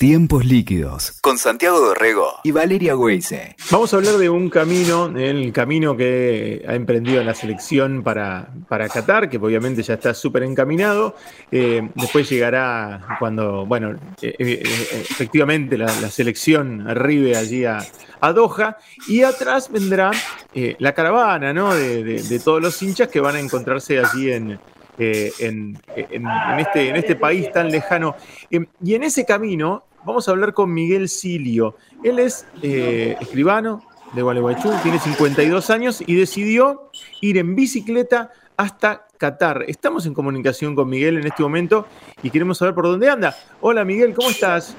Tiempos líquidos con Santiago Dorrego y Valeria Weise. Vamos a hablar de un camino, el camino que ha emprendido la selección para, para Qatar, que obviamente ya está súper encaminado. Eh, después llegará cuando, bueno, eh, eh, efectivamente la, selección arribe allí a, Doha y atrás vendrá la caravana ¿no? de, todos los hinchas que van a encontrarse allí en, en, este, en, este, país tan lejano. y en ese camino vamos a hablar con Miguel Silio. Él es eh, escribano de Gualeguaychú, tiene 52 años y decidió ir en bicicleta hasta Qatar. Estamos en comunicación con Miguel en este momento y queremos saber por dónde anda. Hola Miguel, ¿cómo estás?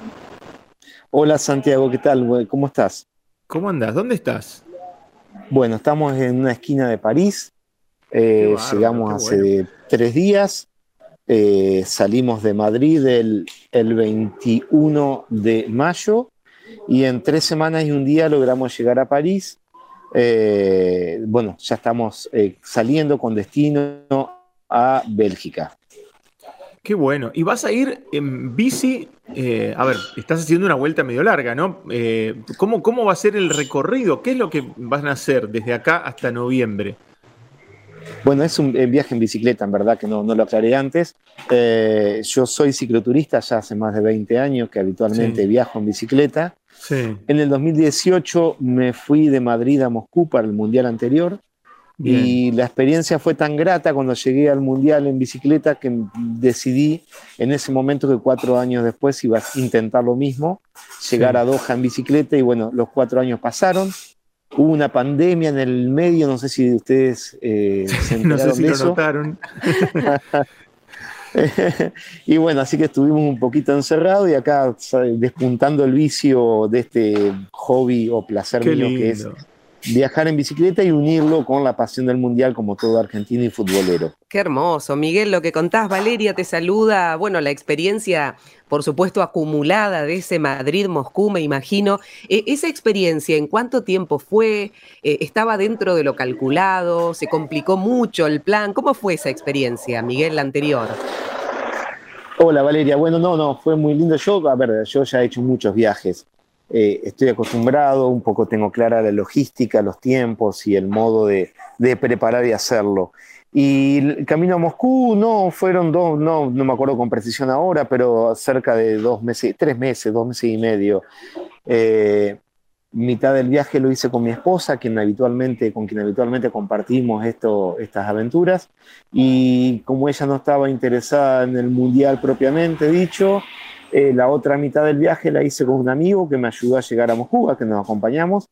Hola Santiago, ¿qué tal? ¿Cómo estás? ¿Cómo andas? ¿Dónde estás? Bueno, estamos en una esquina de París. Eh, llegamos hace tres días. Eh, salimos de Madrid el, 21 de mayo y en tres semanas y un día logramos llegar a París. Eh, bueno, ya estamos eh, saliendo con destino a Bélgica. Qué bueno. Y vas a ir en bici, a ver, estás haciendo una vuelta medio larga, ¿no? ¿cómo, ¿Cómo va a ser el recorrido? ¿Qué es lo que van a hacer desde acá hasta noviembre? Bueno, es un viaje en bicicleta, en verdad que no, no lo aclaré antes. Eh, yo soy cicloturista ya hace más de 20 años que habitualmente viajo en bicicleta. En el 2018 me fui de Madrid a Moscú para el mundial anterior. Y la experiencia fue tan grata cuando llegué al mundial en bicicleta que decidí en ese momento que cuatro años después iba a intentar lo mismo, llegar a Doha en bicicleta y bueno, los cuatro años pasaron Hubo una pandemia en el medio, no sé si ustedes eh, se no sé si lo notaron. y bueno, así que estuvimos un poquito encerrados y acá despuntando el vicio de este hobby o placer mío que es viajar en bicicleta y unirlo con la pasión del mundial como todo argentino y futbolero. Qué hermoso, Miguel, lo que contás, Valeria te saluda, bueno, la experiencia, por supuesto, acumulada de ese Madrid-Moscú, me imagino. E, esa experiencia, ¿en cuánto tiempo fue? E, ¿Estaba dentro de lo calculado? ¿Se complicó mucho el plan? ¿Cómo fue esa experiencia, Miguel, la anterior? Hola Valeria, bueno, no, no, fue muy lindo. Yo, a ver, yo ya he hecho muchos viajes. Eh, estoy acostumbrado, un poco tengo clara la logística, los tiempos y el modo de, preparar y hacerlo. Y el camino a Moscú, no, fueron dos, no, no me acuerdo con precisión ahora, pero cerca de dos meses, tres meses, dos meses y medio. Eh, mitad del viaje lo hice con mi esposa, quien habitualmente, con quien habitualmente compartimos esto, estas aventuras. Y como ella no estaba interesada en el mundial propiamente dicho, eh, la otra mitad del viaje la hice con un amigo que me ayudó a llegar a Moscú, a que nos acompañamos.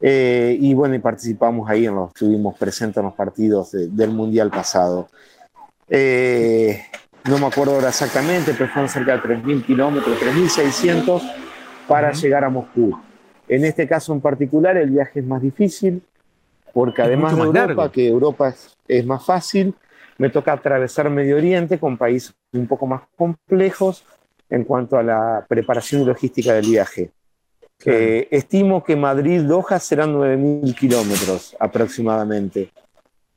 Eh, y bueno, y participamos ahí, en los, estuvimos presentes en los partidos del Mundial pasado. Eh, no me acuerdo ahora exactamente, pero fueron cerca de 3.000 kilómetros, 3.600 para llegar a Moscú. En este caso en particular el viaje es más difícil, porque además de Europa, que Europa es, es, más fácil, me toca atravesar Medio Oriente con países un poco más complejos, en cuanto a la preparación y logística del viaje. estimo que Madrid-Doha serán 9.000 kilómetros aproximadamente.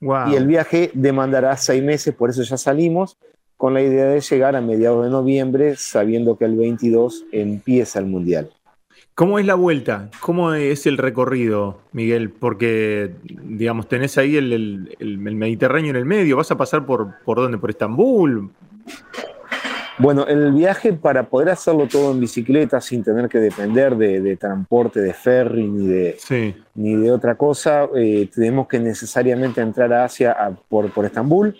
Y el viaje demandará seis meses, por eso ya salimos, con la idea de llegar a mediados de noviembre, sabiendo que el 22 empieza el Mundial. ¿Cómo es la vuelta? ¿Cómo es el recorrido, Miguel? Porque, digamos, tenés ahí el, Mediterráneo en el medio. ¿Vas a pasar por, por dónde? ¿Por Estambul? Bueno, el viaje para poder hacerlo todo en bicicleta sin tener que depender de, transporte de ferry ni de, ni de otra cosa, eh, tenemos que necesariamente entrar a Asia por, por Estambul,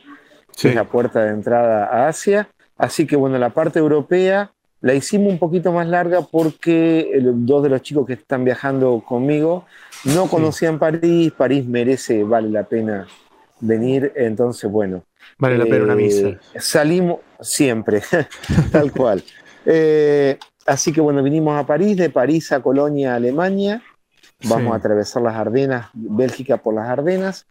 que es la puerta de entrada a Asia. Así que bueno, la parte europea la hicimos un poquito más larga porque dos de los chicos que están viajando conmigo no conocían París, París merece, vale la pena venir, entonces bueno. Vale la pena una misa. Eh, salimos siempre, tal cual. Eh, así que bueno, vinimos a París, de París a Colonia, Alemania. Vamos a atravesar las Ardenas, Bélgica por las Ardenas.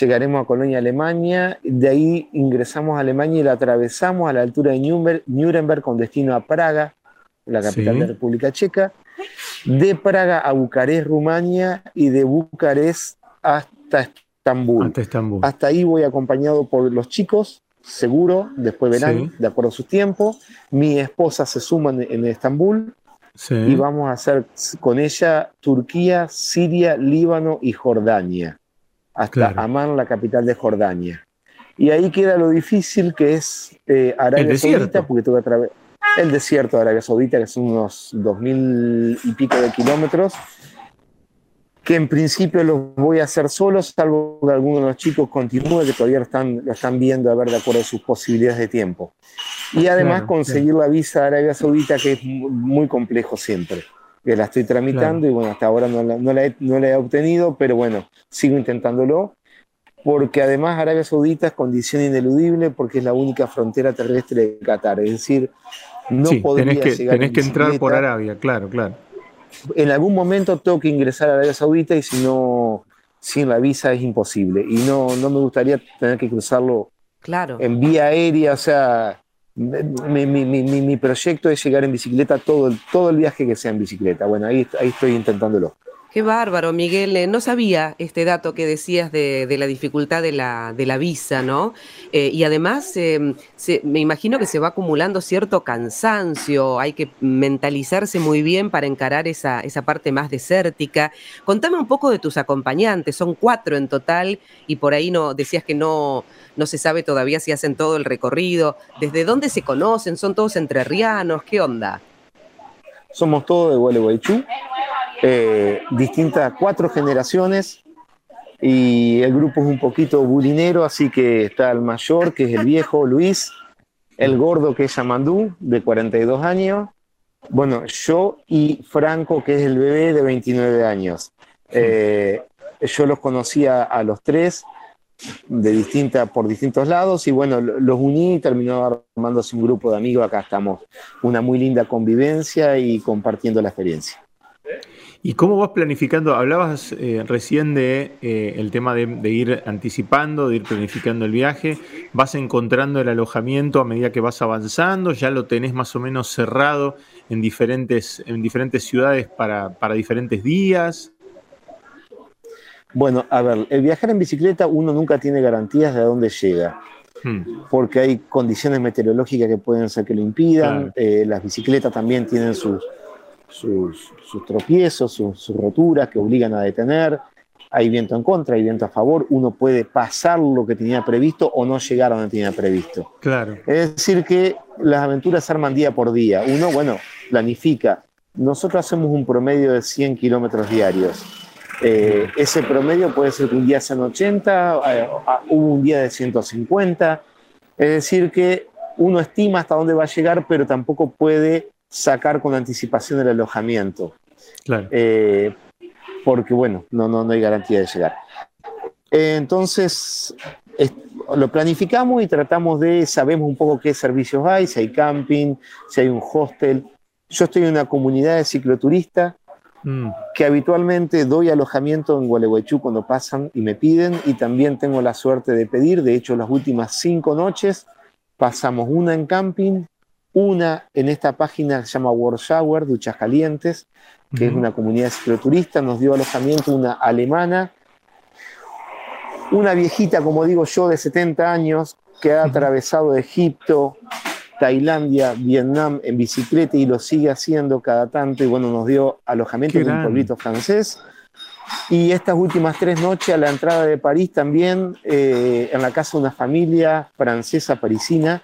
Llegaremos a Colonia, Alemania. De ahí ingresamos a Alemania y la atravesamos a la altura de Nuremberg con destino a Praga, la capital de República Checa. De Praga a Bucarest, Rumania. Y de Bucarest hasta hasta ahí voy acompañado por los chicos, seguro, después verán, de acuerdo a su tiempo. Mi esposa se suma en, Estambul y vamos a hacer con ella Turquía, Siria, Líbano y Jordania, hasta Amán, la capital de Jordania. Y ahí queda lo difícil que es eh, Arabia Saudita, porque tuve el desierto de Arabia Saudita, que son unos dos mil y pico de kilómetros, que en principio los voy a hacer solos, salvo que alguno de los chicos continúe, que todavía lo están, lo están viendo a ver de acuerdo a sus posibilidades de tiempo. Y además conseguir la visa de Arabia Saudita, que es muy complejo siempre. Que la estoy tramitando y bueno, hasta ahora no la, no, la he, no la he obtenido, pero bueno, sigo intentándolo porque además Arabia Saudita es condición ineludible porque es la única frontera terrestre de Qatar. Es decir, no sí, tenés que, tenés que entrar por Arabia, claro, claro. En algún momento tengo que ingresar a Arabia Saudita y si no, sin la visa es imposible. Y no, no me gustaría tener que cruzarlo claro. en vía aérea. O sea, mi, mi, mi, mi, proyecto es llegar en bicicleta todo el, todo el viaje que sea en bicicleta. Bueno, ahí, ahí estoy intentándolo. Qué bárbaro, Miguel. Eh, no sabía este dato que decías de, la dificultad de la, visa, ¿no? Eh, y además, em, me imagino que se va acumulando cierto cansancio, hay que mentalizarse muy bien para encarar esa, esa parte más desértica. Contame un poco de tus acompañantes, son cuatro en total y por ahí no decías que no, no se sabe todavía si hacen todo el recorrido. ¿Desde dónde se conocen? ¿Son todos entrerrianos? ¿Qué onda? Somos todos de Gualeguaychú eh, distintas cuatro generaciones y el grupo es un poquito bulinero, así que está el mayor, que es el viejo Luis, el gordo, que es Yamandú, de 42 años, bueno, yo y Franco, que es el bebé de 29 años. Eh, yo los conocía a los tres de distinta, por distintos lados y bueno, los uní y terminó armándose un grupo de amigos. Acá estamos, una muy linda convivencia y compartiendo la experiencia. ¿Y cómo vas planificando? Hablabas eh, recién de eh, el tema de, ir anticipando, de ir planificando el viaje. ¿Vas encontrando el alojamiento a medida que vas avanzando? ¿Ya lo tenés más o menos cerrado en diferentes, en diferentes ciudades para, diferentes días? Bueno, a ver, el viajar en bicicleta uno nunca tiene garantías de a dónde llega. Hmm. Porque hay condiciones meteorológicas que pueden ser que lo impidan. Eh, las bicicletas también tienen sus, sus, tropiezos, sus, roturas que obligan a detener. Hay viento en contra, hay viento a favor. Uno puede pasar lo que tenía previsto o no llegar a donde tenía previsto. Claro. Es decir, que las aventuras se arman día por día. Uno, bueno, planifica. Nosotros hacemos un promedio de 100 kilómetros diarios. Eh, ese promedio puede ser que un día sean 80, eh, hubo un día de 150. Es decir, que uno estima hasta dónde va a llegar, pero tampoco puede sacar con anticipación el alojamiento. Eh, porque, bueno, no, no, no hay garantía de llegar. entonces, lo planificamos y tratamos de, sabemos un poco qué servicios hay, si hay camping, si hay un hostel. Yo estoy en una comunidad de cicloturistas mm. que habitualmente doy alojamiento en Gualeguaychú cuando pasan y me piden y también tengo la suerte de pedir. De hecho, las últimas cinco noches pasamos una en camping, una en esta página que se llama World Shower, Duchas Calientes, que es una comunidad cicloturista, nos dio alojamiento una alemana, una viejita, como digo yo, de 70 años, que ha atravesado Egipto, Tailandia, Vietnam en bicicleta y lo sigue haciendo cada tanto, y bueno, nos dio alojamiento en un pueblito francés. Y estas últimas tres noches a la entrada de París también, eh, en la casa de una familia francesa parisina,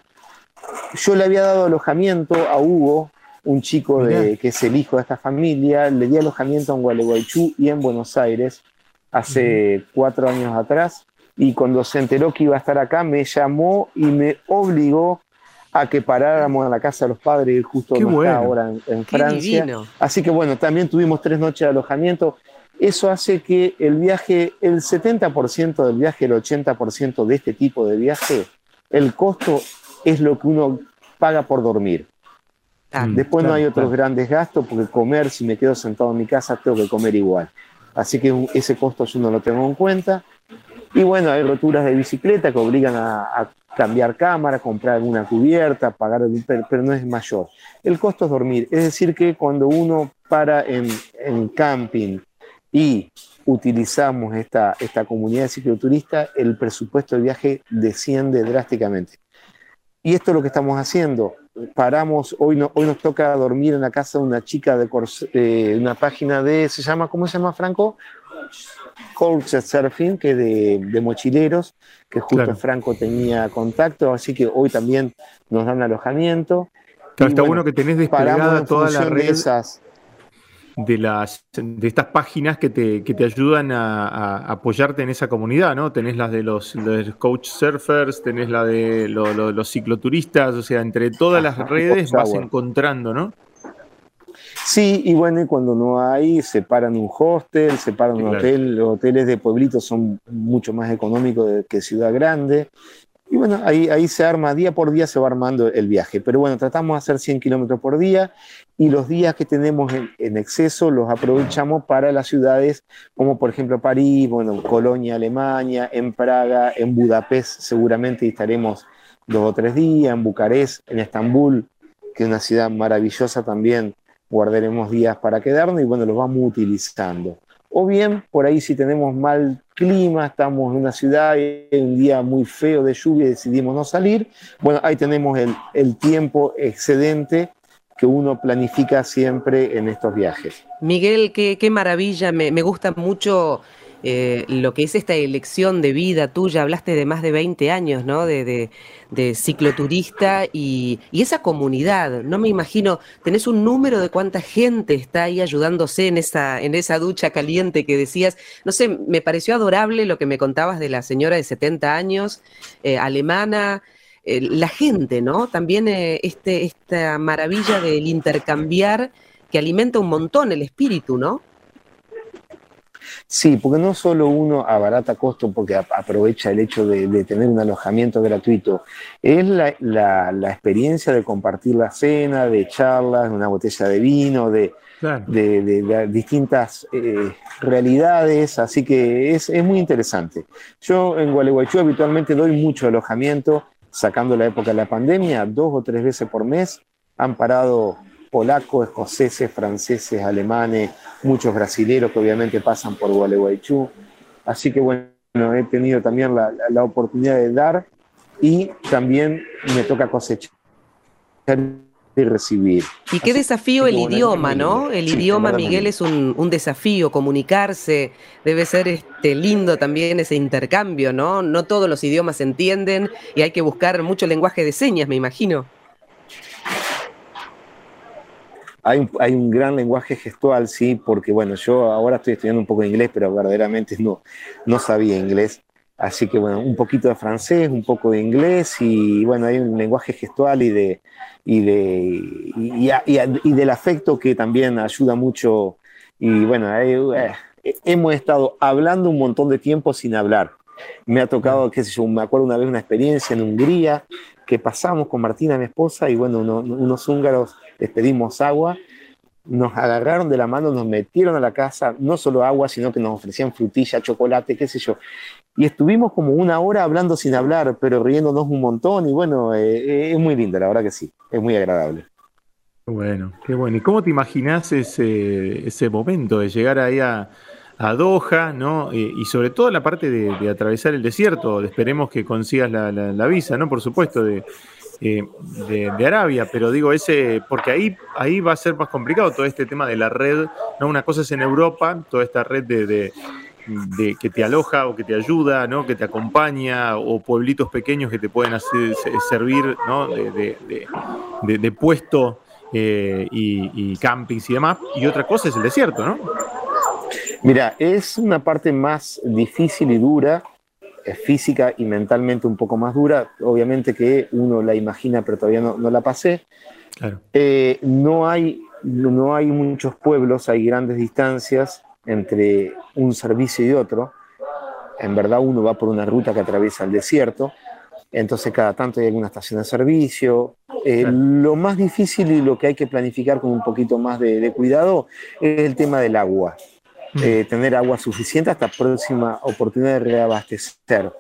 yo le había dado alojamiento a Hugo, un chico de, que es el hijo de esta familia, le di alojamiento en Gualeguaychú y en Buenos Aires hace cuatro años atrás. Y cuando se enteró que iba a estar acá, me llamó y me obligó a que paráramos en la casa de los padres, justo donde está ahora en, Francia. Así que bueno, también tuvimos tres noches de alojamiento. Eso hace que el viaje, el 70% del viaje, el 80% de este tipo de viaje, el costo es lo que uno paga por dormir. Después no hay otros grandes gastos porque comer, si me quedo sentado en mi casa, tengo que comer igual. Así que ese costo yo no lo tengo en cuenta. Y bueno, hay roturas de bicicleta que obligan a, cambiar cámara, comprar alguna cubierta, pagar, pero, pero no es mayor. El costo es dormir. Es decir, que cuando uno para en, en camping y utilizamos esta, esta comunidad de cicloturistas, el presupuesto del viaje desciende drásticamente. Y esto es lo que estamos haciendo. paramos, hoy, no, hoy nos toca dormir en la casa de una chica de una página de, se llama, ¿cómo se llama Franco? Culture Surfing, que de, de mochileros, que justo Franco tenía contacto, así que hoy también nos dan alojamiento. Claro, está bueno, que tenés desplegada toda la red. De esas, de, las, de estas páginas que te, que te ayudan a, apoyarte en esa comunidad, ¿no? Tenés las de los, coach surfers, tenés la de los cicloturistas, o sea, entre todas las redes vas encontrando, ¿no? Sí, y bueno, cuando no hay, separan un hostel, separan un hotel. Los hoteles de pueblitos son mucho más económicos que ciudad grande. Y bueno, ahí, ahí se arma, día por día se va armando el viaje. Pero bueno, tratamos de hacer 100 kilómetros por día y los días que tenemos en, exceso los aprovechamos para las ciudades como por ejemplo París, bueno, Colonia, Alemania, en Praga, en Budapest seguramente estaremos dos o tres días, en Bucarest, en Estambul, que es una ciudad maravillosa también, guardaremos días para quedarnos y bueno, los vamos utilizando. O bien, por ahí si tenemos mal clima, estamos en una ciudad y un día muy feo de lluvia y decidimos no salir, bueno, ahí tenemos el, el tiempo excedente que uno planifica siempre en estos viajes. Miguel, qué, maravilla, me, gusta mucho eh, lo que es esta elección de vida tuya. Hablaste de más de 20 años, ¿no? De, cicloturista y, esa comunidad. No me imagino, tenés un número de cuánta gente está ahí ayudándose en esa, en esa ducha caliente que decías. No sé, me pareció adorable lo que me contabas de la señora de 70 años, eh, alemana. Eh, la gente, ¿no? También este, esta maravilla del intercambiar que alimenta un montón el espíritu, ¿no? Sí, porque no solo uno abarata costo porque aprovecha el hecho de, tener un alojamiento gratuito, es la, experiencia de compartir la cena, de charlas, una botella de vino, de, distintas eh, realidades, así que es, es, muy interesante. Yo en Gualeguaychú habitualmente doy mucho alojamiento sacando la época de la pandemia, dos o tres veces por mes. Han parado polacos, escoceses, franceses, alemanes, muchos brasileños que obviamente pasan por Gualeguaychú. Así que bueno, he tenido también la, la oportunidad de dar y también me toca cosechar y recibir. Y qué desafío el idioma, ¿no? El idioma, Miguel, es un, desafío, comunicarse, debe ser este, lindo también ese intercambio, ¿no? No todos los idiomas se entienden y hay que buscar mucho lenguaje de señas, me imagino. Hay un, hay un, gran lenguaje gestual, sí, porque bueno, yo ahora estoy estudiando un poco de inglés, pero verdaderamente no, no sabía inglés. Así que bueno, un poquito de francés, un poco de inglés y bueno, hay un lenguaje gestual y, de, y, de, y, del afecto que también ayuda mucho. Y bueno, eh, hemos estado hablando un montón de tiempo sin hablar. Me ha tocado, qué sé yo, me acuerdo una vez una experiencia en Hungría que pasamos con Martina, mi esposa, y bueno, unos húngaros les pedimos agua nos agarraron de la mano, nos metieron a la casa, no solo agua, sino que nos ofrecían frutilla, chocolate, qué sé yo. Y estuvimos como una hora hablando sin hablar, pero riéndonos un montón y bueno, eh, es muy lindo, la verdad que sí, es muy agradable. Bueno, qué bueno. ¿Y cómo te imaginas ese, momento de llegar ahí a, Doha, ¿no? Eh, y sobre todo la parte de, atravesar el desierto, esperemos que consigas la, la, visa, ¿no? Por supuesto, de, de, Arabia, pero digo ese, porque ahí, ahí va a ser más complicado todo este tema de la red, ¿no? Una cosa es en Europa, toda esta red de, de que te aloja o que te ayuda, ¿no? que te acompaña, o pueblitos pequeños que te pueden hacer, servir ¿no? de, puesto eh, y, campings y demás. Y otra cosa es el desierto, ¿no? Mira, es una parte más difícil y dura, física y mentalmente un poco más dura. Obviamente que uno la imagina, pero todavía no, la pasé. Eh, no, hay, no hay muchos pueblos, hay grandes distancias entre un servicio y otro. En verdad uno va por una ruta que atraviesa el desierto, entonces cada tanto hay alguna estación de servicio. Eh, lo más difícil y lo que hay que planificar con un poquito más de, cuidado es el tema del agua. Mm. Eh, tener agua suficiente hasta próxima oportunidad de reabastecer.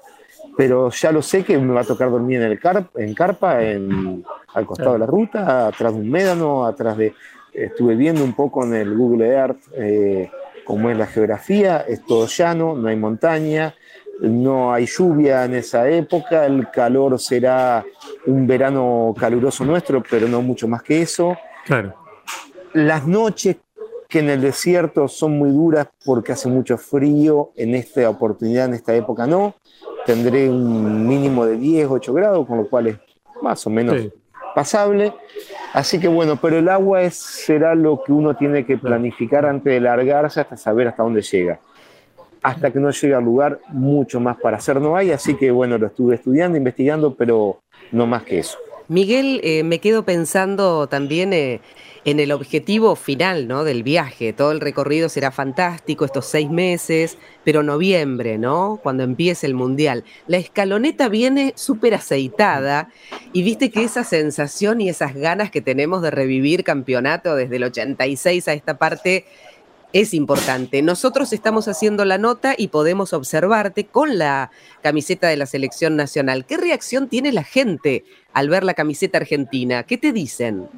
Pero ya lo sé que me va a tocar dormir en, el en carpa, en, al costado de la ruta, atrás de un médano, atrás de... Estuve viendo un poco en el Google Earth eh, como es la geografía, es todo llano, no hay montaña, no hay lluvia en esa época, el calor será un verano caluroso nuestro, pero no mucho más que eso. Claro. Las noches que en el desierto son muy duras porque hace mucho frío, en esta oportunidad, en esta época no. Tendré un mínimo de 10, 8 grados, con lo cual es más o menos pasable. Así que bueno, pero el agua es, será lo que uno tiene que planificar antes de largarse hasta saber hasta dónde llega. Hasta que no llegue al lugar, mucho más para hacer no hay, así que bueno, lo estuve estudiando, investigando, pero no más que eso. Miguel, eh, me quedo pensando también eh, en el objetivo final ¿no? del viaje. Todo el recorrido será fantástico, estos seis meses, pero noviembre, ¿no? Cuando empiece el Mundial. La escaloneta viene súper aceitada y viste que esa sensación y esas ganas que tenemos de revivir campeonato desde el 86 a esta parte es importante. Nosotros estamos haciendo la nota y podemos observarte con la camiseta de la selección nacional. ¿Qué reacción tiene la gente al ver la camiseta argentina? ¿Qué te dicen?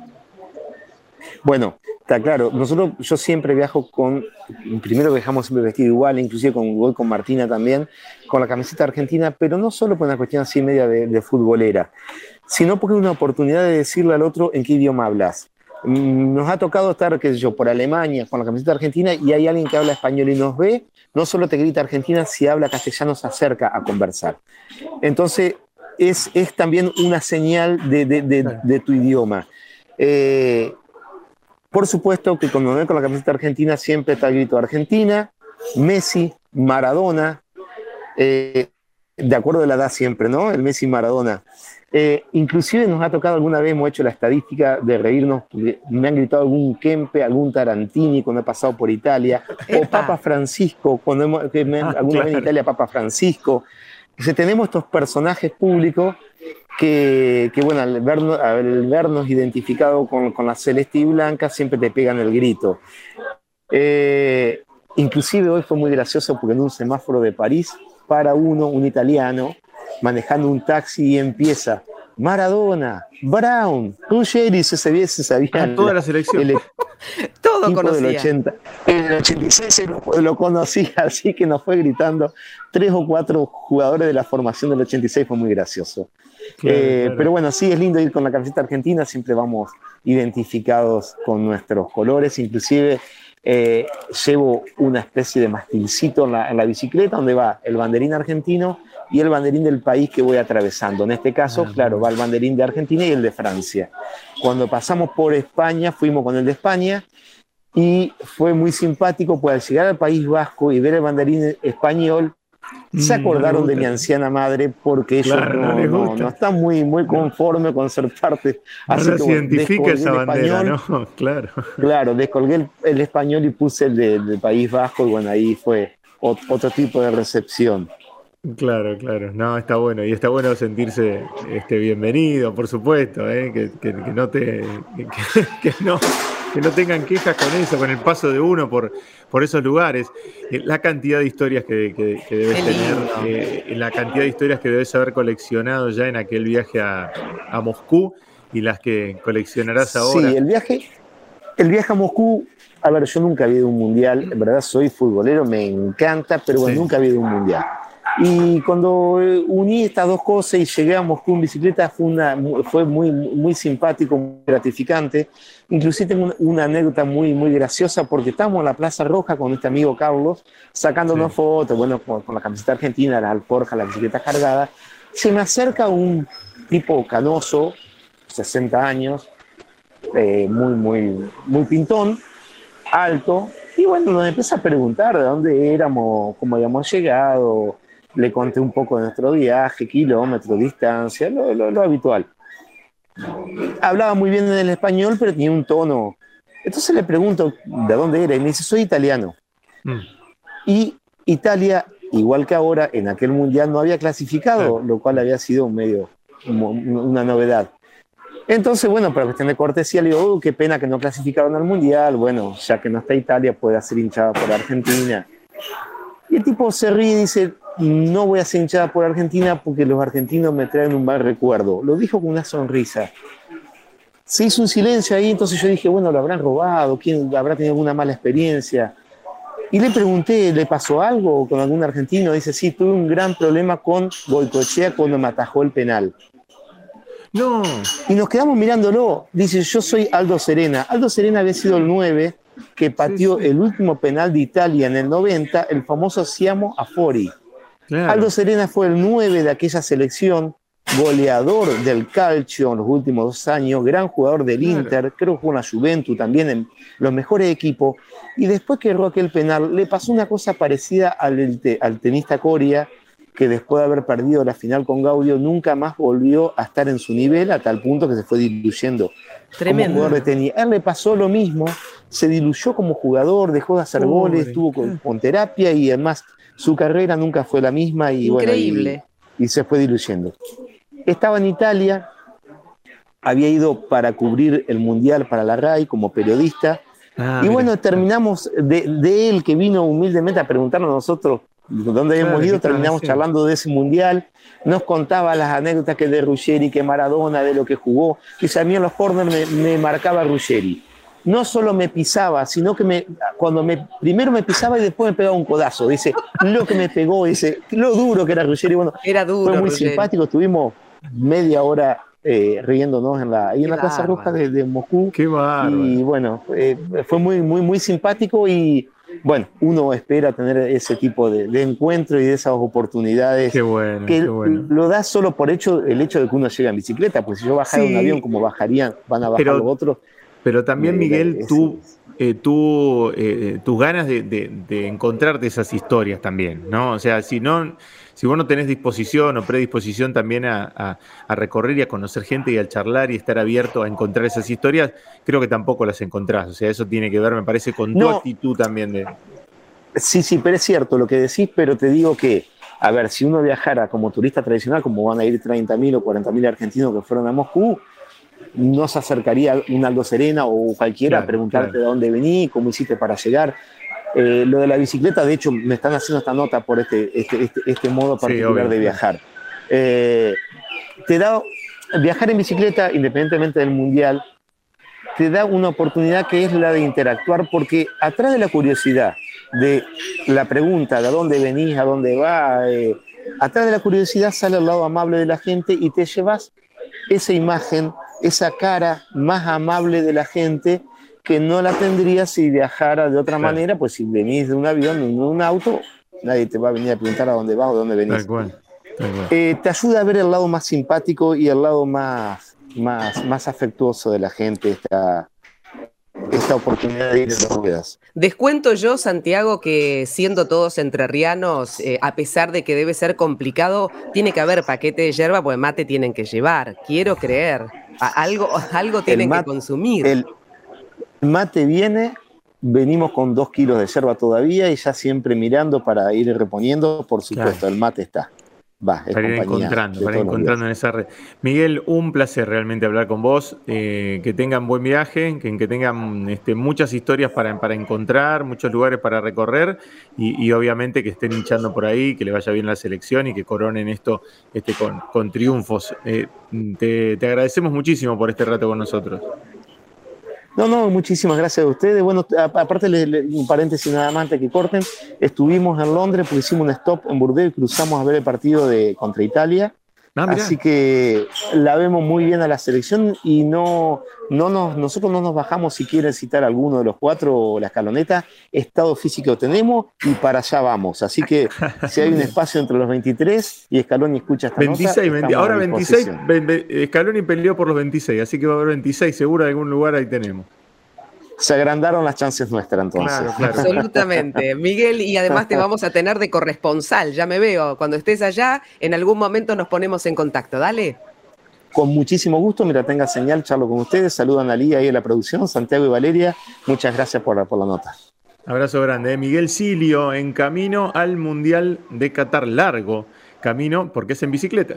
Bueno, está claro. Nosotros, yo siempre viajo con, primero viajamos siempre vestido igual, inclusive con, voy con Martina también, con la camiseta argentina, pero no solo por una cuestión así media de, futbolera, sino porque es una oportunidad de decirle al otro en qué idioma hablas. Nos ha tocado estar, qué sé yo, por Alemania con la camiseta argentina y hay alguien que habla español y nos ve, no solo te grita Argentina, si habla castellano se acerca a conversar. Entonces, es, es también una señal de, de, de, tu idioma. Eh, por supuesto que cuando me con la camiseta argentina siempre está el grito Argentina, Messi, Maradona, eh, de acuerdo a la edad siempre, ¿no? El Messi Maradona. Eh, inclusive nos ha tocado alguna vez, hemos hecho la estadística de reírnos, me han gritado algún Kempe, algún Tarantini cuando he pasado por Italia, o Papa Francisco, cuando hemos, ah, alguna vez en Italia Papa Francisco. tenemos estos personajes públicos que, bueno, al vernos, al vernos identificado con, con, la celeste y blanca, siempre te pegan el grito. Eh, inclusive hoy fue muy gracioso porque en un semáforo de París para uno, un italiano, manejando un taxi y empieza Maradona, Brown, Ruggeri, se sabía, se sabía. Ah, toda la selección. Todo conocía. Del 80, en el 86 lo, lo, conocía, así que nos fue gritando. Tres o cuatro jugadores de la formación del 86 fue muy gracioso. Eh, pero bueno, sí, es lindo ir con la camiseta argentina, siempre vamos identificados con nuestros colores, inclusive eh, llevo una especie de mastilcito en la, bicicleta donde va el banderín argentino y el banderín del país que voy atravesando. En este caso, ah, claro, va el banderín de Argentina y el de Francia. Cuando pasamos por España, fuimos con el de España y fue muy simpático, pues al llegar al País Vasco y ver el banderín español, se mm, acordaron de mi anciana madre porque ellos no, están muy, muy conformes con ser parte. Así se identifica esa bandera, ¿no? Claro. Claro, descolgué el, español y puse el del País Vasco y bueno, ahí fue otro tipo de recepción. Claro, claro, no, está bueno, y está bueno sentirse este, bienvenido, por supuesto, ¿eh? que, no te, que, no, que no tengan quejas con eso, con el paso de uno por, por esos lugares. Eh, la cantidad de historias que, debes tener, eh, la cantidad de historias que debes haber coleccionado ya en aquel viaje a, Moscú y las que coleccionarás ahora. Sí, el viaje, el viaje a Moscú, a ver, yo nunca había ido a un mundial, en verdad soy futbolero, me encanta, pero bueno, nunca había ido a un mundial. Y cuando eh, uní estas dos cosas y llegué a Moscú en bicicleta fue, una, fue muy, muy simpático, muy gratificante. Inclusive tengo una, anécdota muy, muy graciosa porque estábamos en la Plaza Roja con este amigo Carlos sacándonos fotos, bueno, con, la camiseta argentina, la alforja, la bicicleta cargada. Se me acerca un tipo canoso, 60 años, eh, muy, muy, muy pintón, alto, y bueno, nos empieza a preguntar de dónde éramos, cómo habíamos llegado, le conté un poco de nuestro viaje, kilómetros, distancia, lo, habitual. Hablaba muy bien en el español, pero tenía un tono. Entonces le pregunto de dónde era y me dice, soy italiano. Mm. Y Italia, igual que ahora, en aquel mundial no había clasificado, lo cual había sido un medio, una novedad. Entonces, bueno, para cuestión de cortesía, le digo, oh, qué pena que no clasificaron al mundial. Bueno, ya que no está Italia, puede ser hinchada por Argentina. Y el tipo se ríe y dice, no voy a ser hinchada por Argentina porque los argentinos me traen un mal recuerdo. Lo dijo con una sonrisa. Se hizo un silencio ahí, entonces yo dije, bueno, lo habrán robado, quién habrá tenido alguna mala experiencia. Y le pregunté, ¿le pasó algo con algún argentino? Dice, sí, tuve un gran problema con Goicochea cuando me atajó el penal. No. Y nos quedamos mirándolo. Dice, yo soy Aldo Serena. Aldo Serena había sido el 9 que pateó el último penal de Italia en el 90, el famoso Siamo Afori. Aldo Serena fue el 9 de aquella selección, goleador del calcio en los últimos dos años, gran jugador del Inter, creo que jugó en la Juventus también en los mejores equipos. Y después que erró aquel penal, le pasó una cosa parecida al, al tenista Coria, que después de haber perdido la final con Gaudio, nunca más volvió a estar en su nivel, a tal punto que se fue diluyendo Tremendo. como jugador de tenis. A él le pasó lo mismo, se diluyó como jugador, dejó de hacer goles, estuvo con, terapia y además su carrera nunca fue la misma y, Increíble. y, se fue diluyendo. Estaba en Italia, había ido para cubrir el Mundial para la RAI como periodista. Ah, y bueno, terminamos de, él que vino humildemente a preguntarnos a nosotros dónde habíamos ido, terminamos charlando de ese mundial, nos contaba las anécdotas que de Ruggeri, que Maradona, de lo que jugó, que a mí en los corners me, marcaba Ruggeri no solo me pisaba, sino que me, cuando me, primero me pisaba y después me pegaba un codazo. Dice, lo que me pegó, dice, lo duro que era Ruggeri. Bueno, era duro, fue muy simpático, estuvimos media hora eh, riéndonos en la, ahí en la Casa Roja de, Moscú. Qué Y bueno, fue muy, muy, muy simpático y bueno, uno espera tener ese tipo de, encuentro y de esas oportunidades. Qué bueno, que bueno. lo da solo por hecho el hecho de que uno llega en bicicleta, pues si yo bajara un avión como bajarían, van a bajar los otros, pero también, Miguel, tú, eh, tú eh, tus ganas de, encontrarte esas historias también, ¿no? O sea, si no, si vos no tenés disposición o predisposición también a, recorrer y a conocer gente y al charlar y estar abierto a encontrar esas historias, creo que tampoco las encontrás. O sea, eso tiene que ver, me parece, con tu actitud también de. Sí, sí, pero es cierto lo que decís, pero te digo que, a ver, si uno viajara como turista tradicional, como van a ir 30.000 o 40.000 argentinos que fueron a Moscú, no se acercaría un Aldo Serena o cualquiera a preguntarte de dónde vení, cómo hiciste para llegar. Eh, lo de la bicicleta, de hecho, me están haciendo esta nota por este, este, este, este modo particular de viajar. Eh, te da, viajar en bicicleta, independientemente del mundial, te da una oportunidad que es la de interactuar, porque atrás de la curiosidad, de la pregunta de a dónde venís, a dónde va, eh, atrás de la curiosidad sale el lado amable de la gente y te llevas esa imagen esa cara más amable de la gente que no la tendría si viajara de otra manera, pues si venís de un avión o de un auto, nadie te va a venir a preguntar a dónde vas o dónde venís. Eh, te ayuda a ver el lado más simpático y el lado más, más, más afectuoso de la gente, esta, esta oportunidad de ir en las ruedas. Descuento yo, Santiago, que siendo todos entrerrianos, eh, a pesar de que debe ser complicado, tiene que haber paquete de yerba, pues mate tienen que llevar. Quiero creer algo, algo tienen que consumir. El mate viene, venimos con dos kilos de yerba todavía y ya siempre mirando para ir reponiendo, por supuesto, el mate está. Va, para ir encontrando, para encontrando en esa red. Miguel, un placer realmente hablar con vos. Eh, que tengan buen viaje, que, que tengan este, muchas historias para, para, encontrar, muchos lugares para recorrer y, obviamente que estén hinchando por ahí, que le vaya bien la selección y que coronen esto este, con, con triunfos. Eh, te, te agradecemos muchísimo por este rato con nosotros. No, no, muchísimas gracias a ustedes. Bueno, aparte, un paréntesis nada más antes que corten, estuvimos en Londres porque hicimos un stop en Burdeos y cruzamos a ver el partido de, contra Italia. Ah, Así que la vemos muy bien a la selección y no, no nos, nosotros no nos bajamos si quieren citar alguno de los cuatro o la escaloneta. Estado físico tenemos y para allá vamos. Así que si hay un espacio entre los 23 y Scaloni escucha esta 26, nota, ahora 26, Scaloni peleó por los 26, así que va a haber 26 seguro en algún lugar ahí tenemos se agrandaron las chances nuestras entonces. Absolutamente. Miguel, y además te vamos a tener de corresponsal, ya me veo. Cuando estés allá, en algún momento nos ponemos en contacto. Dale. Con muchísimo gusto, mira, tenga señal, charlo con ustedes. Saludan a Lía ahí en la producción, Santiago y Valeria. Muchas gracias por, por la nota. Abrazo grande. ¿eh? Miguel Silio, en camino al Mundial de Qatar. Largo camino porque es en bicicleta.